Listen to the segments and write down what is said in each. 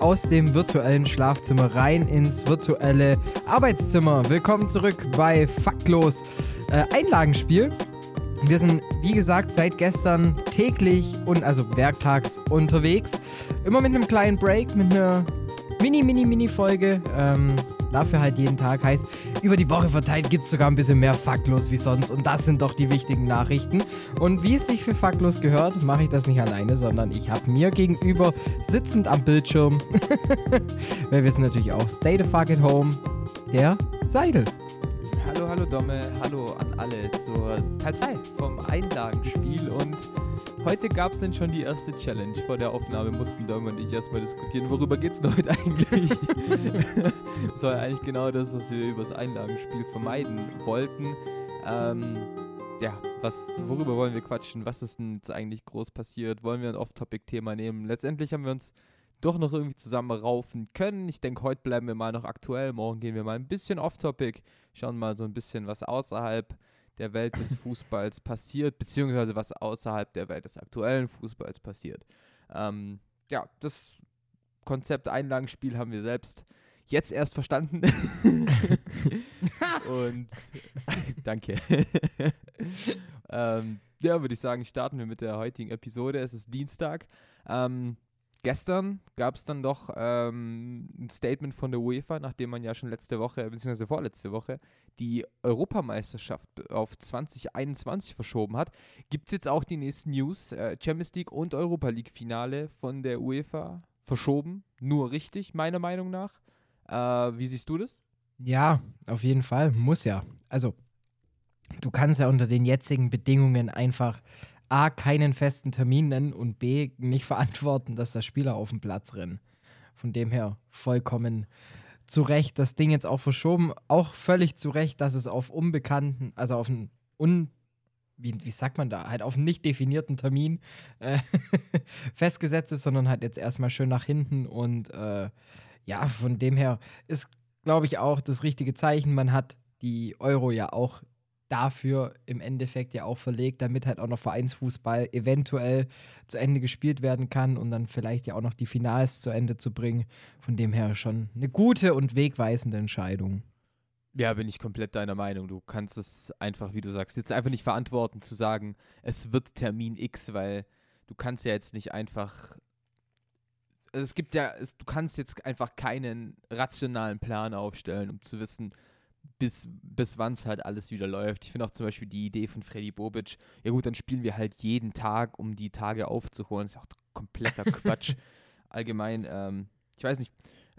Aus dem virtuellen Schlafzimmer rein ins virtuelle Arbeitszimmer. Willkommen zurück bei Faktlos äh, Einlagenspiel. Wir sind, wie gesagt, seit gestern täglich und also werktags unterwegs. Immer mit einem kleinen Break, mit einer mini, mini, mini Folge. Ähm, dafür halt jeden Tag heißt, über die Woche verteilt gibt es sogar ein bisschen mehr Faktlos wie sonst. Und das sind doch die wichtigen Nachrichten. Und wie es sich für Faktlos gehört, mache ich das nicht alleine, sondern ich habe mir gegenüber sitzend am Bildschirm, wir sind natürlich auch Stay the Fuck at Home, der Seidel. Hallo, Domme, hallo an alle zur Teil 2 vom Einlagenspiel und heute gab es denn schon die erste Challenge. Vor der Aufnahme mussten Domme und ich erstmal diskutieren, worüber geht es denn heute eigentlich? das war ja eigentlich genau das, was wir über das Einlagenspiel vermeiden wollten. Ähm, ja, was, worüber wollen wir quatschen? Was ist denn jetzt eigentlich groß passiert? Wollen wir ein Off-Topic-Thema nehmen? Letztendlich haben wir uns doch noch irgendwie zusammenraufen können. Ich denke, heute bleiben wir mal noch aktuell. Morgen gehen wir mal ein bisschen off-topic, schauen mal so ein bisschen, was außerhalb der Welt des Fußballs passiert, beziehungsweise was außerhalb der Welt des aktuellen Fußballs passiert. Ähm, ja, das Konzept Einlagenspiel haben wir selbst jetzt erst verstanden. Und danke. ähm, ja, würde ich sagen, starten wir mit der heutigen Episode. Es ist Dienstag. Ähm, gestern gab es dann doch ähm, ein Statement von der UEFA, nachdem man ja schon letzte Woche, beziehungsweise vorletzte Woche, die Europameisterschaft auf 2021 verschoben hat. Gibt es jetzt auch die nächsten News? Äh, Champions League und Europa League Finale von der UEFA verschoben. Nur richtig, meiner Meinung nach. Äh, wie siehst du das? Ja, auf jeden Fall. Muss ja. Also, du kannst ja unter den jetzigen Bedingungen einfach A, keinen festen Termin nennen und B, nicht verantworten, dass da Spieler auf dem Platz rennen. Von dem her vollkommen zu Recht das Ding jetzt auch verschoben. Auch völlig zu Recht, dass es auf unbekannten, also auf einen un, wie, wie sagt man da, halt auf einen nicht definierten Termin äh, festgesetzt ist, sondern halt jetzt erstmal schön nach hinten und äh, ja, von dem her ist, glaube ich, auch das richtige Zeichen. Man hat die Euro ja auch dafür im Endeffekt ja auch verlegt, damit halt auch noch Vereinsfußball eventuell zu Ende gespielt werden kann und dann vielleicht ja auch noch die Finals zu Ende zu bringen. Von dem her schon eine gute und wegweisende Entscheidung. Ja, bin ich komplett deiner Meinung. Du kannst es einfach, wie du sagst, jetzt einfach nicht verantworten zu sagen, es wird Termin X, weil du kannst ja jetzt nicht einfach also es gibt ja, es, du kannst jetzt einfach keinen rationalen Plan aufstellen, um zu wissen, bis, bis wann es halt alles wieder läuft. Ich finde auch zum Beispiel die Idee von Freddy Bobic, ja gut, dann spielen wir halt jeden Tag, um die Tage aufzuholen. Das ist auch kompletter Quatsch. Allgemein, ähm, ich weiß nicht,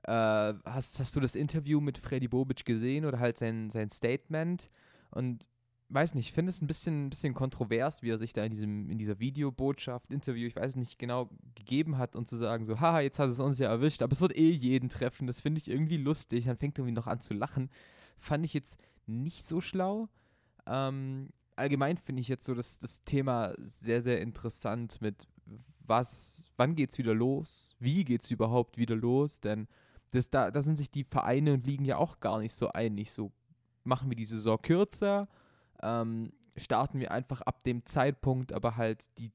äh, hast, hast du das Interview mit Freddy Bobic gesehen oder halt sein, sein Statement? Und weiß nicht, ich finde es ein bisschen, ein bisschen kontrovers, wie er sich da in, diesem, in dieser Videobotschaft, Interview, ich weiß nicht genau, gegeben hat und zu sagen so, haha, jetzt hat es uns ja erwischt, aber es wird eh jeden treffen, das finde ich irgendwie lustig. Dann fängt er irgendwie noch an zu lachen fand ich jetzt nicht so schlau. Ähm, allgemein finde ich jetzt so das, das Thema sehr, sehr interessant mit was, wann geht es wieder los? Wie geht es überhaupt wieder los? Denn das, da, da sind sich die Vereine und Ligen ja auch gar nicht so einig. So machen wir die Saison kürzer, ähm, starten wir einfach ab dem Zeitpunkt, aber halt die,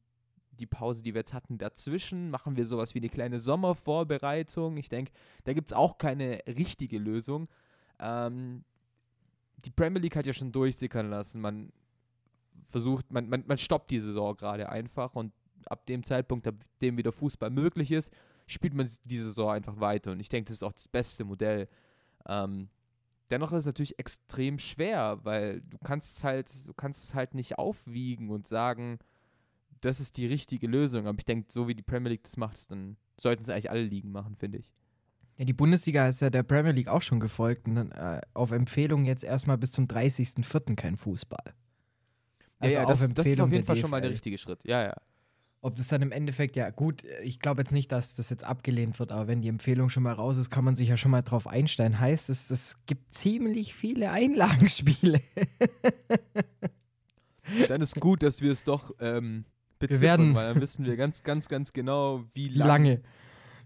die Pause, die wir jetzt hatten, dazwischen, machen wir sowas wie eine kleine Sommervorbereitung. Ich denke, da gibt es auch keine richtige Lösung. Ähm, die Premier League hat ja schon durchsickern lassen, man versucht, man, man, man stoppt die Saison gerade einfach und ab dem Zeitpunkt, ab dem wieder Fußball möglich ist, spielt man die Saison einfach weiter. Und ich denke, das ist auch das beste Modell. Ähm, dennoch ist es natürlich extrem schwer, weil du kannst es halt, du kannst es halt nicht aufwiegen und sagen, das ist die richtige Lösung. Aber ich denke, so wie die Premier League das macht, dann sollten es eigentlich alle Ligen machen, finde ich. Ja, die Bundesliga ist ja der Premier League auch schon gefolgt. Und dann, äh, auf Empfehlung jetzt erstmal bis zum 30.04. kein Fußball. Also ja, ja das, das, ist auf jeden Fall DFL. schon mal der richtige Schritt. Ja, ja. Ob das dann im Endeffekt, ja gut, ich glaube jetzt nicht, dass das jetzt abgelehnt wird, aber wenn die Empfehlung schon mal raus ist, kann man sich ja schon mal drauf einstellen. Heißt es, es gibt ziemlich viele Einlagenspiele. Dann ist gut, dass wir es doch ähm, beziffern, werden- weil dann wissen wir ganz, ganz, ganz genau, wie Wie lang lange?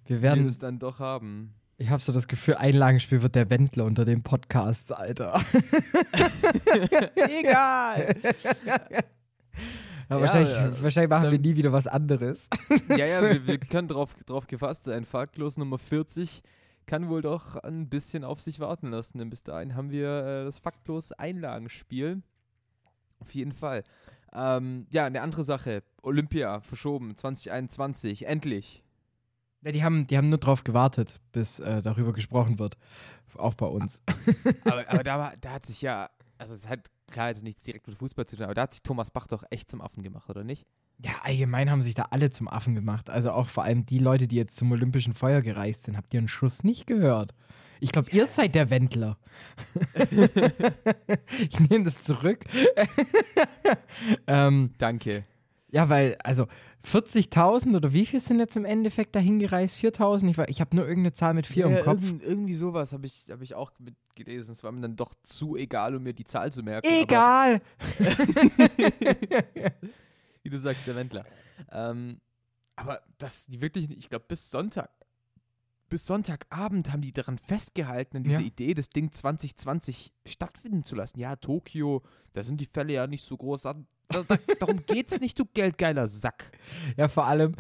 Wir wir werden, es dann doch haben. ich habe so das Gefühl, Einlagenspiel wird der Wendler unter den Podcasts, Alter. Egal. Ja, wahrscheinlich, ja, wahrscheinlich machen wir dann- nie wieder was anderes. ja, ja, wir, wir können drauf, drauf gefasst sein. Faktlos Nummer 40 kann wohl doch ein bisschen auf sich warten lassen, denn bis dahin haben wir äh, das faktlos Einlagenspiel. Auf jeden Fall. Ähm, ja, eine andere Sache. Olympia verschoben, 2021, endlich. Ja, die haben, die haben nur drauf gewartet, bis äh, darüber gesprochen wird. Auch bei uns. Aber, aber da, war, da hat sich ja, also es hat klar jetzt nichts direkt mit Fußball zu tun, aber da hat sich Thomas Bach doch echt zum Affen gemacht, oder nicht? Ja, allgemein haben sich da alle zum Affen gemacht. Also auch vor allem die Leute, die jetzt zum Olympischen Feuer gereist sind. Habt ihr einen Schuss nicht gehört? Ich glaube, ihr seid der Wendler. ich nehme das zurück. ähm, Danke. Ja, weil, also 40.000 oder wie viel sind jetzt im Endeffekt dahin gereist? 4.000? Ich, war- ich habe nur irgendeine Zahl mit 4 Ja, im Kopf. irgend- irgendwie sowas habe ich, hab ich auch mitgelesen. Es war mir dann doch zu egal, um mir die Zahl zu merken. Egal! Aber, wie du sagst, der Wendler. Ähm, aber das, die wirklich, ich glaube, bis Sonntag, bis Sonntagabend haben die daran festgehalten, an dieser Ja. Idee, das Ding 2020 stattfinden zu lassen. Ja, Tokio, da sind die Fälle ja nicht so groß. Da, da, darum geht's nicht, du geldgeiler Sack. Ja, vor allem,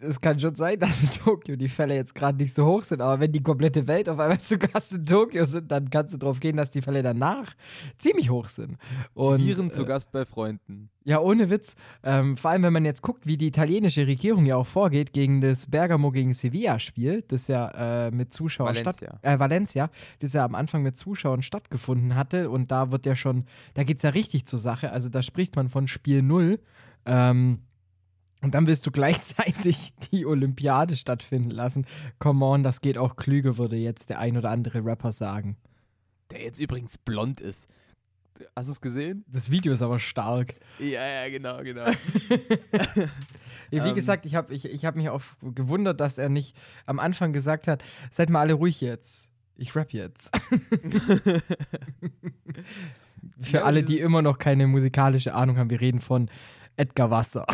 es kann schon sein, dass in Tokio die Fälle jetzt gerade nicht so hoch sind, aber wenn die komplette Welt auf einmal zu Gast in Tokio sind, dann kannst du drauf gehen, dass die Fälle danach ziemlich hoch sind. Und, die Viren zu äh, Gast bei Freunden. Ja, ohne Witz. Ähm, vor allem, wenn man jetzt guckt, wie die italienische Regierung ja auch vorgeht gegen das Bergamo gegen Sevilla-Spiel, das ja äh, mit Zuschauern statt Valencia. äh, Valencia, das ja am Anfang mit Zuschauern stattgefunden hatte. Und da wird ja schon, da geht es ja richtig zur Sache. Also da spricht man von Spiel Null. Ähm, und dann willst du gleichzeitig die Olympiade stattfinden lassen. Come on, das geht auch klüger, würde jetzt der ein oder andere Rapper sagen. Der jetzt übrigens blond ist. Hast du es gesehen? Das Video ist aber stark. Ja, ja, genau, genau. Ja, wie Ähm. gesagt, ich habe ich, ich hab mich auch gewundert, dass er nicht am Anfang gesagt hat, seid mal alle ruhig jetzt. Ich rap jetzt. Für Ja, alle, die immer noch keine musikalische Ahnung haben, wir reden von Edgar Wasser.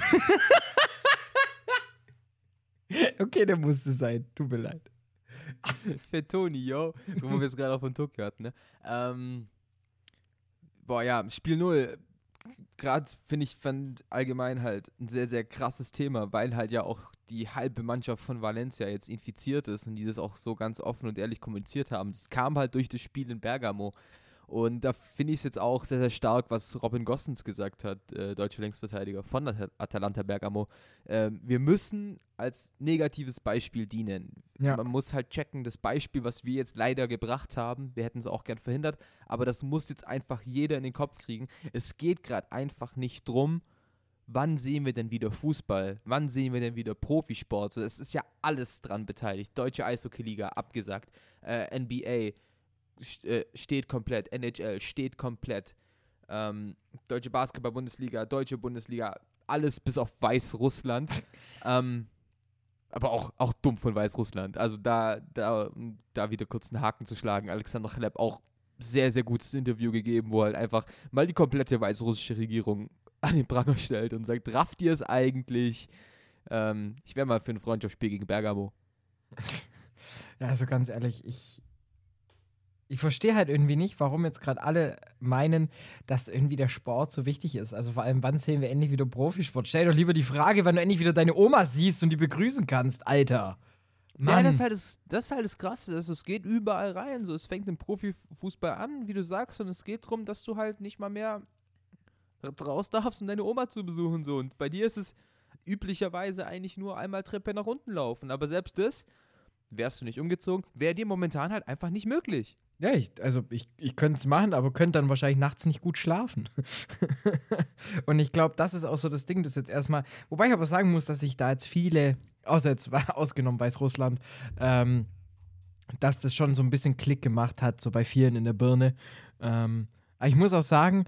okay, der musste sein. Tut mir leid. Fettoni, yo. Wo wir es gerade auch von Tokio hatten, ne? Ähm, boah, ja, Spiel 0. Gerade finde ich, fand allgemein halt ein sehr, sehr krasses Thema, weil halt ja auch die halbe Mannschaft von Valencia jetzt infiziert ist und die das auch so ganz offen und ehrlich kommuniziert haben. Das kam halt durch das Spiel in Bergamo. Und da finde ich es jetzt auch sehr, sehr stark, was Robin Gossens gesagt hat, äh, deutscher Längsverteidiger von At Atalanta Bergamo. Ähm, wir müssen als negatives Beispiel dienen. Ja. Man muss halt checken, das Beispiel, was wir jetzt leider gebracht haben, wir hätten es auch gern verhindert, aber das muss jetzt einfach jeder in den Kopf kriegen. Es geht gerade einfach nicht drum, wann sehen wir denn wieder Fußball? Wann sehen wir denn wieder Profisport? So, es ist ja alles dran beteiligt. Deutsche Eishockey-Liga abgesagt, äh, NBA äh, steht komplett, NHL steht komplett, ähm, Deutsche Basketball-Bundesliga, Deutsche Bundesliga, alles bis auf Weißrussland. ähm, aber auch, auch dumm von Weißrussland. Also da, da, da wieder kurz einen Haken zu schlagen. Alexander Chleb auch sehr, sehr gutes Interview gegeben, wo er halt einfach mal die komplette weißrussische Regierung an den Pranger stellt und sagt, rafft ihr es eigentlich? Ähm, ich wäre mal für ein Freundschaftsspiel gegen Bergamo. Ja, also ganz ehrlich, ich, ich verstehe halt irgendwie nicht, warum jetzt gerade alle meinen, dass irgendwie der Sport so wichtig ist. Also vor allem, wann sehen wir endlich wieder Profisport? Stell doch lieber die Frage, wann du endlich wieder deine Oma siehst und die begrüßen kannst, Alter. Ja, Mann. das ist halt das, das, ist halt das Krasse. Also es geht überall rein. So, es fängt im Profifußball an, wie du sagst, und es geht darum, dass du halt nicht mal mehr raus darfst, um deine Oma zu besuchen. So. Und bei dir ist es üblicherweise eigentlich nur einmal Treppe nach unten laufen. Aber selbst das, wärst du nicht umgezogen, wäre dir momentan halt einfach nicht möglich. Ja, ich, also ich, ich könnte es machen, aber könnte dann wahrscheinlich nachts nicht gut schlafen. und ich glaube, das ist auch so das Ding, das jetzt erstmal, wobei ich aber sagen muss, dass sich da jetzt viele, außer jetzt ausgenommen Weißrussland, ähm, dass das schon so ein bisschen Klick gemacht hat, so bei vielen in der Birne. Ähm, aber ich muss auch sagen,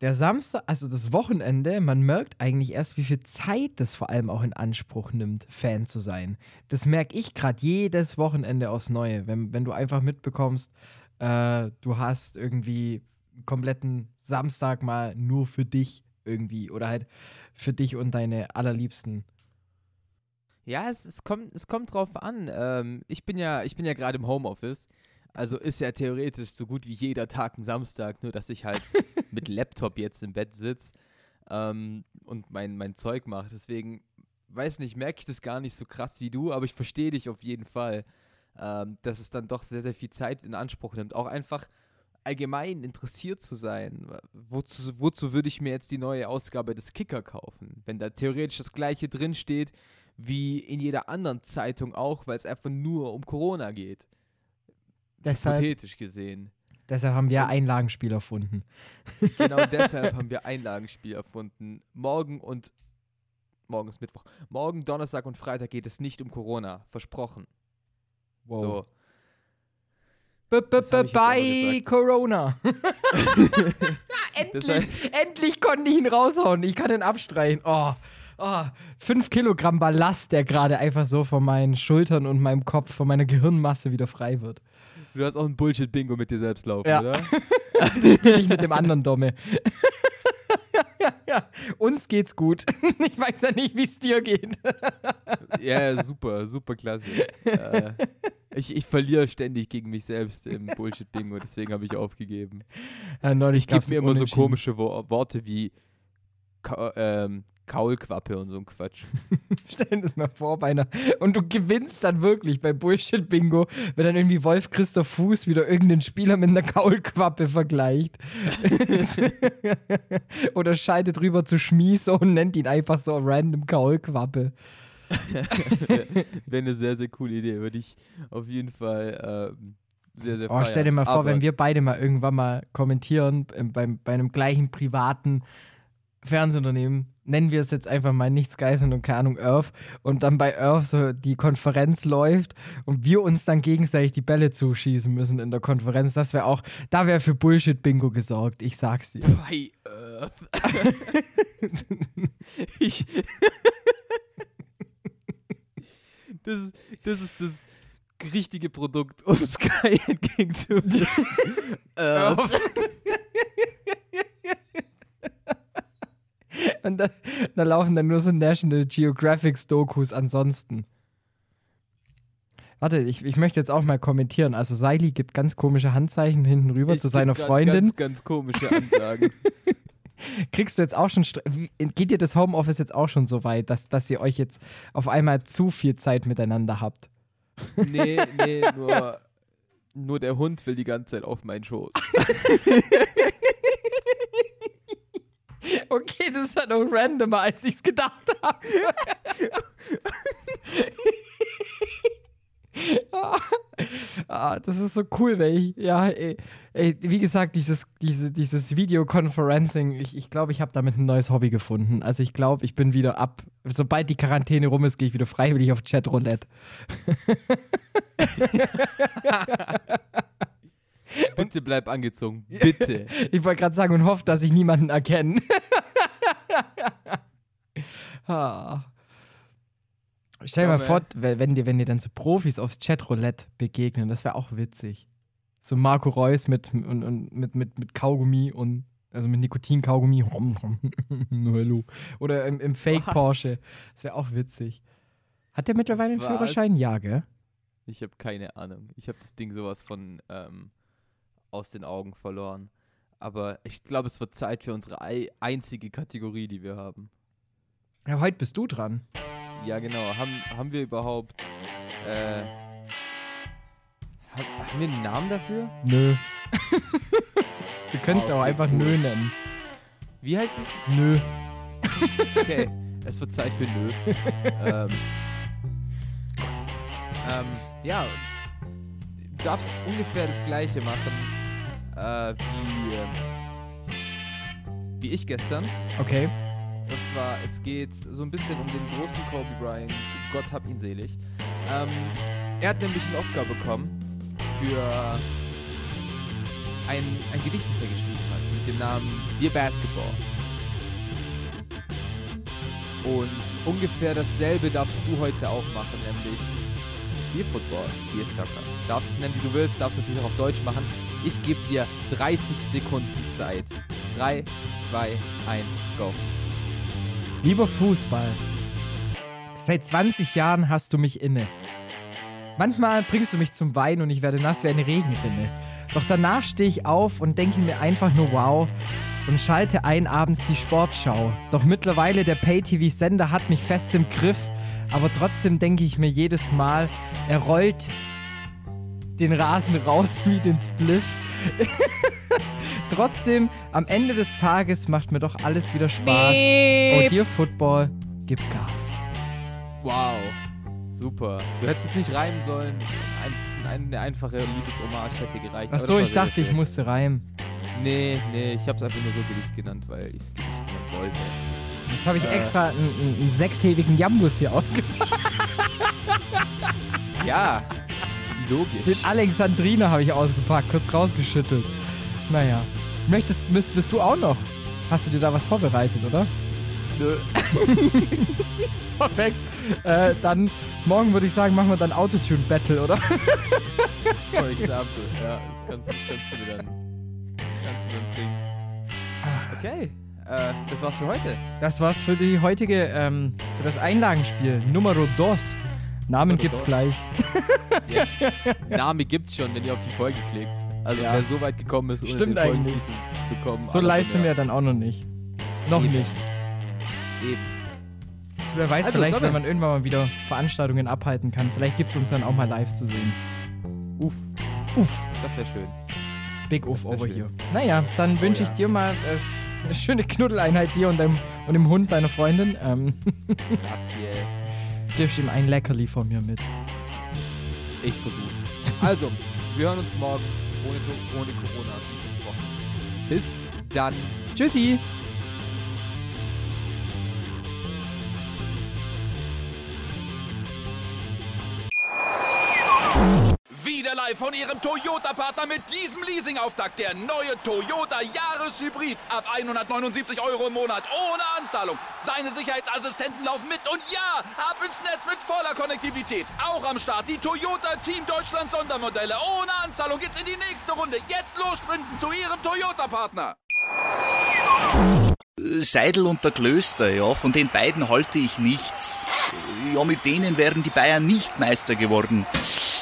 Der Samstag, also das Wochenende, man merkt eigentlich erst, wie viel Zeit das vor allem auch in Anspruch nimmt, Fan zu sein. Das merke ich gerade jedes Wochenende aufs Neue, wenn, wenn du einfach mitbekommst, äh, du hast irgendwie einen kompletten Samstag mal nur für dich irgendwie oder halt für dich und deine allerliebsten. Ja, es, es, kommt, es kommt drauf an. Ähm, ich bin ja, ich bin ja gerade im Homeoffice. Also ist ja theoretisch so gut wie jeder Tag ein Samstag, nur dass ich halt mit Laptop jetzt im Bett sitze ähm, und mein, mein Zeug mache. Deswegen, weiß nicht, merke ich das gar nicht so krass wie du, aber ich verstehe dich auf jeden Fall, ähm, dass es dann doch sehr, sehr viel Zeit in Anspruch nimmt. Auch einfach allgemein interessiert zu sein. Wozu, wozu würde ich mir jetzt die neue Ausgabe des Kicker kaufen, wenn da theoretisch das gleiche drinsteht wie in jeder anderen Zeitung auch, weil es einfach nur um Corona geht. Deshalb, Hypothetisch gesehen. Deshalb haben wir Einlagenspiel erfunden. Genau deshalb haben wir Einlagenspiel erfunden. Morgen und morgen ist Mittwoch. Morgen, Donnerstag und Freitag geht es nicht um Corona. Versprochen. So. B -b -b Bye. Corona. endlich, endlich konnte ich ihn raushauen. Ich kann ihn abstreichen. Oh, oh, fünf Kilogramm Ballast, der gerade einfach so von meinen Schultern und meinem Kopf, von meiner Gehirnmasse wieder frei wird. Du hast auch ein Bullshit-Bingo mit dir selbst laufen, Ja. oder? Ich mit dem anderen Domme. Uns geht's gut. Ich weiß ja nicht, wie es dir geht. Ja, ja, super, super klasse. äh, ich, ich verliere ständig gegen mich selbst im Bullshit-Bingo, deswegen habe ich aufgegeben. Ja, neulich Ich gebe mir immer so komische Wo Worte wie ähm, Kaulquappe und so ein Quatsch. Stell dir das mal vor, bei einer. Und du gewinnst dann wirklich bei Bullshit-Bingo, wenn dann irgendwie Wolf Christoph Fuß wieder irgendeinen Spieler mit einer Kaulquappe vergleicht. Oder scheidet rüber zu Schmies und nennt ihn einfach so random Kaulquappe. Wäre eine sehr, sehr coole Idee. Würde ich auf jeden Fall ähm, sehr, sehr Oh, stell dir feiern. mal vor, Aber wenn wir beide mal irgendwann mal kommentieren ähm, beim, bei einem gleichen privaten Fernsehunternehmen, nennen wir es jetzt einfach mal nichts Geiseln und keine Ahnung, Earth, und dann bei Earth so die Konferenz läuft und wir uns dann gegenseitig die Bälle zuschießen müssen in der Konferenz, das wäre auch, da wäre für Bullshit-Bingo gesorgt, ich sag's dir. Bei Earth. ich. das, ist, das ist das richtige Produkt, um Sky entgegenzuwirken. Earth. Und da, laufen dann nur so National Geographic-Dokus ansonsten. Warte, ich, ich möchte jetzt auch mal kommentieren. Also Seili gibt ganz komische Handzeichen hinten rüber Ich zu seiner Freundin. Ganz, ganz komische Ansagen. Kriegst du jetzt auch schon, geht dir das Homeoffice jetzt auch schon so weit, dass, dass ihr euch jetzt auf einmal zu viel Zeit miteinander habt? nee, nee, nur, nur der Hund will die ganze Zeit auf meinen Schoß. Okay, das ist ja noch randomer, als ich es gedacht habe. ah, das ist so cool, weil ich, ja, ey, ey, wie gesagt, dieses, diese, dieses Videoconferencing, ich glaube, ich, glaub, ich habe damit ein neues Hobby gefunden. Also ich glaube, ich bin wieder ab, sobald die Quarantäne rum ist, gehe ich wieder freiwillig auf Chatroulette. Bitte bleib angezogen. Bitte. Ich wollte gerade sagen und hoffe, dass ich niemanden erkenne. Ah. Stell dir mal vor, we- wenn dir, wenn dir dann so Profis aufs Chatroulette begegnen, das wäre auch witzig. So Marco Reus mit, und, und, mit, mit, mit Kaugummi und also mit Nikotin-Kaugummi. Hallo. Oder im, im Fake Was? Porsche. Das wäre auch witzig. Hat der mittlerweile einen Was? Führerschein? Ja, gell? Ich habe keine Ahnung. Ich habe das Ding sowas von ähm, aus den Augen verloren. Aber ich glaube, es wird Zeit für unsere ei einzige Kategorie, die wir haben. Ja, heute bist du dran. Ja, genau. Haben, haben wir überhaupt. Äh, ha- haben wir einen Namen dafür? Nö. Wir können es Ah, auch okay, einfach cool. Nö nennen. Wie heißt es? Nö. Okay, es wird Zeit für Nö. ähm, Gott. Ähm, ja, du darfst ungefähr das gleiche machen äh, wie, ähm, wie ich gestern. Okay. Und zwar, es geht so ein bisschen um den großen Kobe Bryant. Gott hab ihn selig. Ähm, er hat nämlich einen Oscar bekommen für ein, ein Gedicht, das er geschrieben hat, mit dem Namen Dear Basketball. Und ungefähr dasselbe darfst du heute auch machen, nämlich Dear Football, Dear Soccer. Darfst es nennen, wie du willst, darfst natürlich auch auf Deutsch machen. Ich gebe dir 30 Sekunden Zeit. 3, 2, 1, go. Lieber Fußball, seit 20 Jahren hast du mich inne. Manchmal bringst du mich zum Wein und ich werde nass wie eine Regenrinne. Doch danach stehe ich auf und denke mir einfach nur wow und schalte ein abends die Sportschau. Doch mittlerweile der Pay-TV-Sender hat mich fest im Griff, aber trotzdem denke ich mir jedes Mal, er rollt den Rasen raus wie den Spliff. trotzdem, am Ende des Tages macht mir doch alles wieder Spaß. Oh, dir Football, gib Gas. Wow. Super. Du hättest jetzt nicht reimen sollen. Ein, ein, eine einfache Liebeshommage hätte gereicht. Achso, ich dachte, sehr ich schön. musste reimen. Nee, nee, ich hab's einfach nur so Gedicht genannt, weil ich's Gedicht nennen wollte. Jetzt habe ich Äh. extra einen, einen, einen sechshäbigen Jambus hier ausgepackt. Ja, logisch. Den Alexandriner habe ich ausgepackt, kurz rausgeschüttelt. Naja. Möchtest, bist, bist du auch noch? Hast du dir da was vorbereitet, oder? Nö. Perfekt. Äh, dann, morgen würde ich sagen, machen wir dann Autotune-Battle, oder? For example. Ja, das kannst, das kannst du mir dann, kannst du dann bringen. Okay, äh, das war's für heute. Das war's für die heutige, ähm, für das Einlagenspiel. Numero dos. Namen Numero gibt's dos. gleich. Yes. Name gibt's schon, wenn ihr auf die Folge klickt. Also Ja. wer so weit gekommen ist, ohne Stimmt den eigentlich. Zu bekommen. So von sind wir dann auch noch nicht. Noch Eben. nicht. Eben. Wer weiß, Also, vielleicht, Domme. wenn man irgendwann mal wieder Veranstaltungen abhalten kann, vielleicht gibt's uns dann auch mal live zu sehen. Uff, Uff. das wäre schön. Big Uff over schön. here. Naja, dann wünsche ich ja. dir mal äh, eine schöne Knuddeleinheit dir und dem, und dem Hund deiner Freundin. Ähm, Grazie. gibst ihm ein Leckerli von mir mit. Ich versuch's. Also, wir hören uns morgen ohne, ohne Corona. Bis dann. Tschüssi! Von Ihrem Toyota-Partner mit diesem Leasing-Auftakt. Der neue Toyota Jahreshybrid. Ab 179 Euro im Monat. Ohne Anzahlung. Seine Sicherheitsassistenten laufen mit. Und ja, ab ins Netz mit voller Konnektivität. Auch am Start die Toyota Team Deutschland Sondermodelle. Ohne Anzahlung geht's in die nächste Runde. Jetzt los sprinten zu Ihrem Toyota-Partner. Seidel und der Klöster, ja, von den beiden halte ich nichts. Ja, mit denen wären die Bayern nicht Meister geworden.